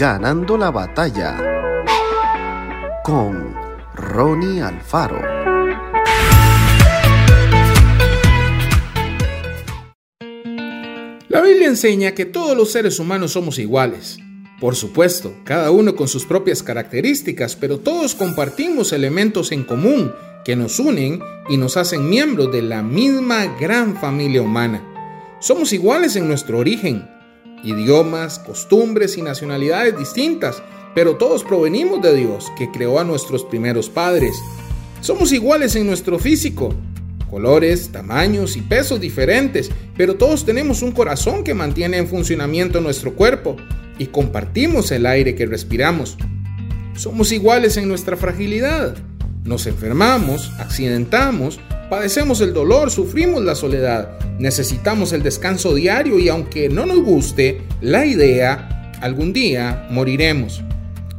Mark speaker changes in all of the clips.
Speaker 1: Ganando la batalla con Ronnie Alfaro.
Speaker 2: La Biblia enseña que todos los seres humanos somos iguales. Por supuesto, cada uno con sus propias características, pero todos compartimos elementos en común que nos unen y nos hacen miembros de la misma gran familia humana. Somos iguales en nuestro origen, idiomas, costumbres y nacionalidades distintas, pero todos provenimos de Dios, que creó a nuestros primeros padres. Somos iguales en nuestro físico, colores, tamaños y pesos diferentes, pero todos tenemos un corazón que mantiene en funcionamiento nuestro cuerpo y compartimos el aire que respiramos. Somos iguales en nuestra fragilidad. Nos enfermamos, accidentamos, padecemos el dolor, sufrimos la soledad, necesitamos el descanso diario y aunque no nos guste la idea, algún día moriremos.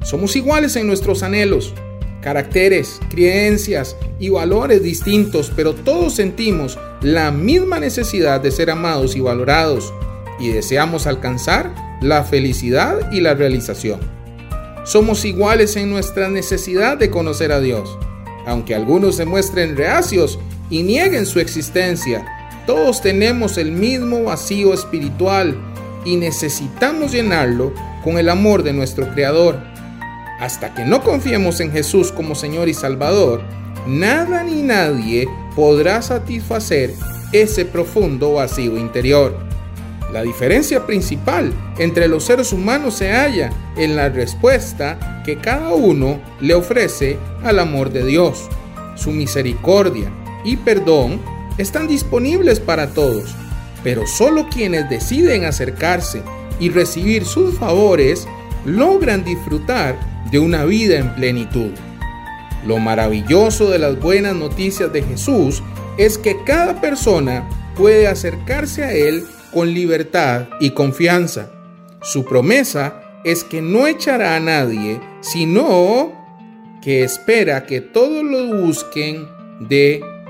Speaker 2: Somos iguales en nuestros anhelos, caracteres, creencias y valores distintos, pero todos sentimos la misma necesidad de ser amados y valorados y deseamos alcanzar la felicidad y la realización. Somos iguales en nuestra necesidad de conocer a Dios. Aunque algunos se muestren reacios y nieguen su existencia, todos tenemos el mismo vacío espiritual y necesitamos llenarlo con el amor de nuestro Creador. Hasta que no confiemos en Jesús como Señor y Salvador, nada ni nadie podrá satisfacer ese profundo vacío interior. La diferencia principal entre los seres humanos se halla en la respuesta que cada uno le ofrece al amor de Dios. Su misericordia y perdón están disponibles para todos, pero solo quienes deciden acercarse y recibir sus favores logran disfrutar de una vida en plenitud. Lo maravilloso de las buenas noticias de Jesús es que cada persona puede acercarse a Él con libertad y confianza. Su promesa es que no echará a nadie, sino que espera que todos lo busquen de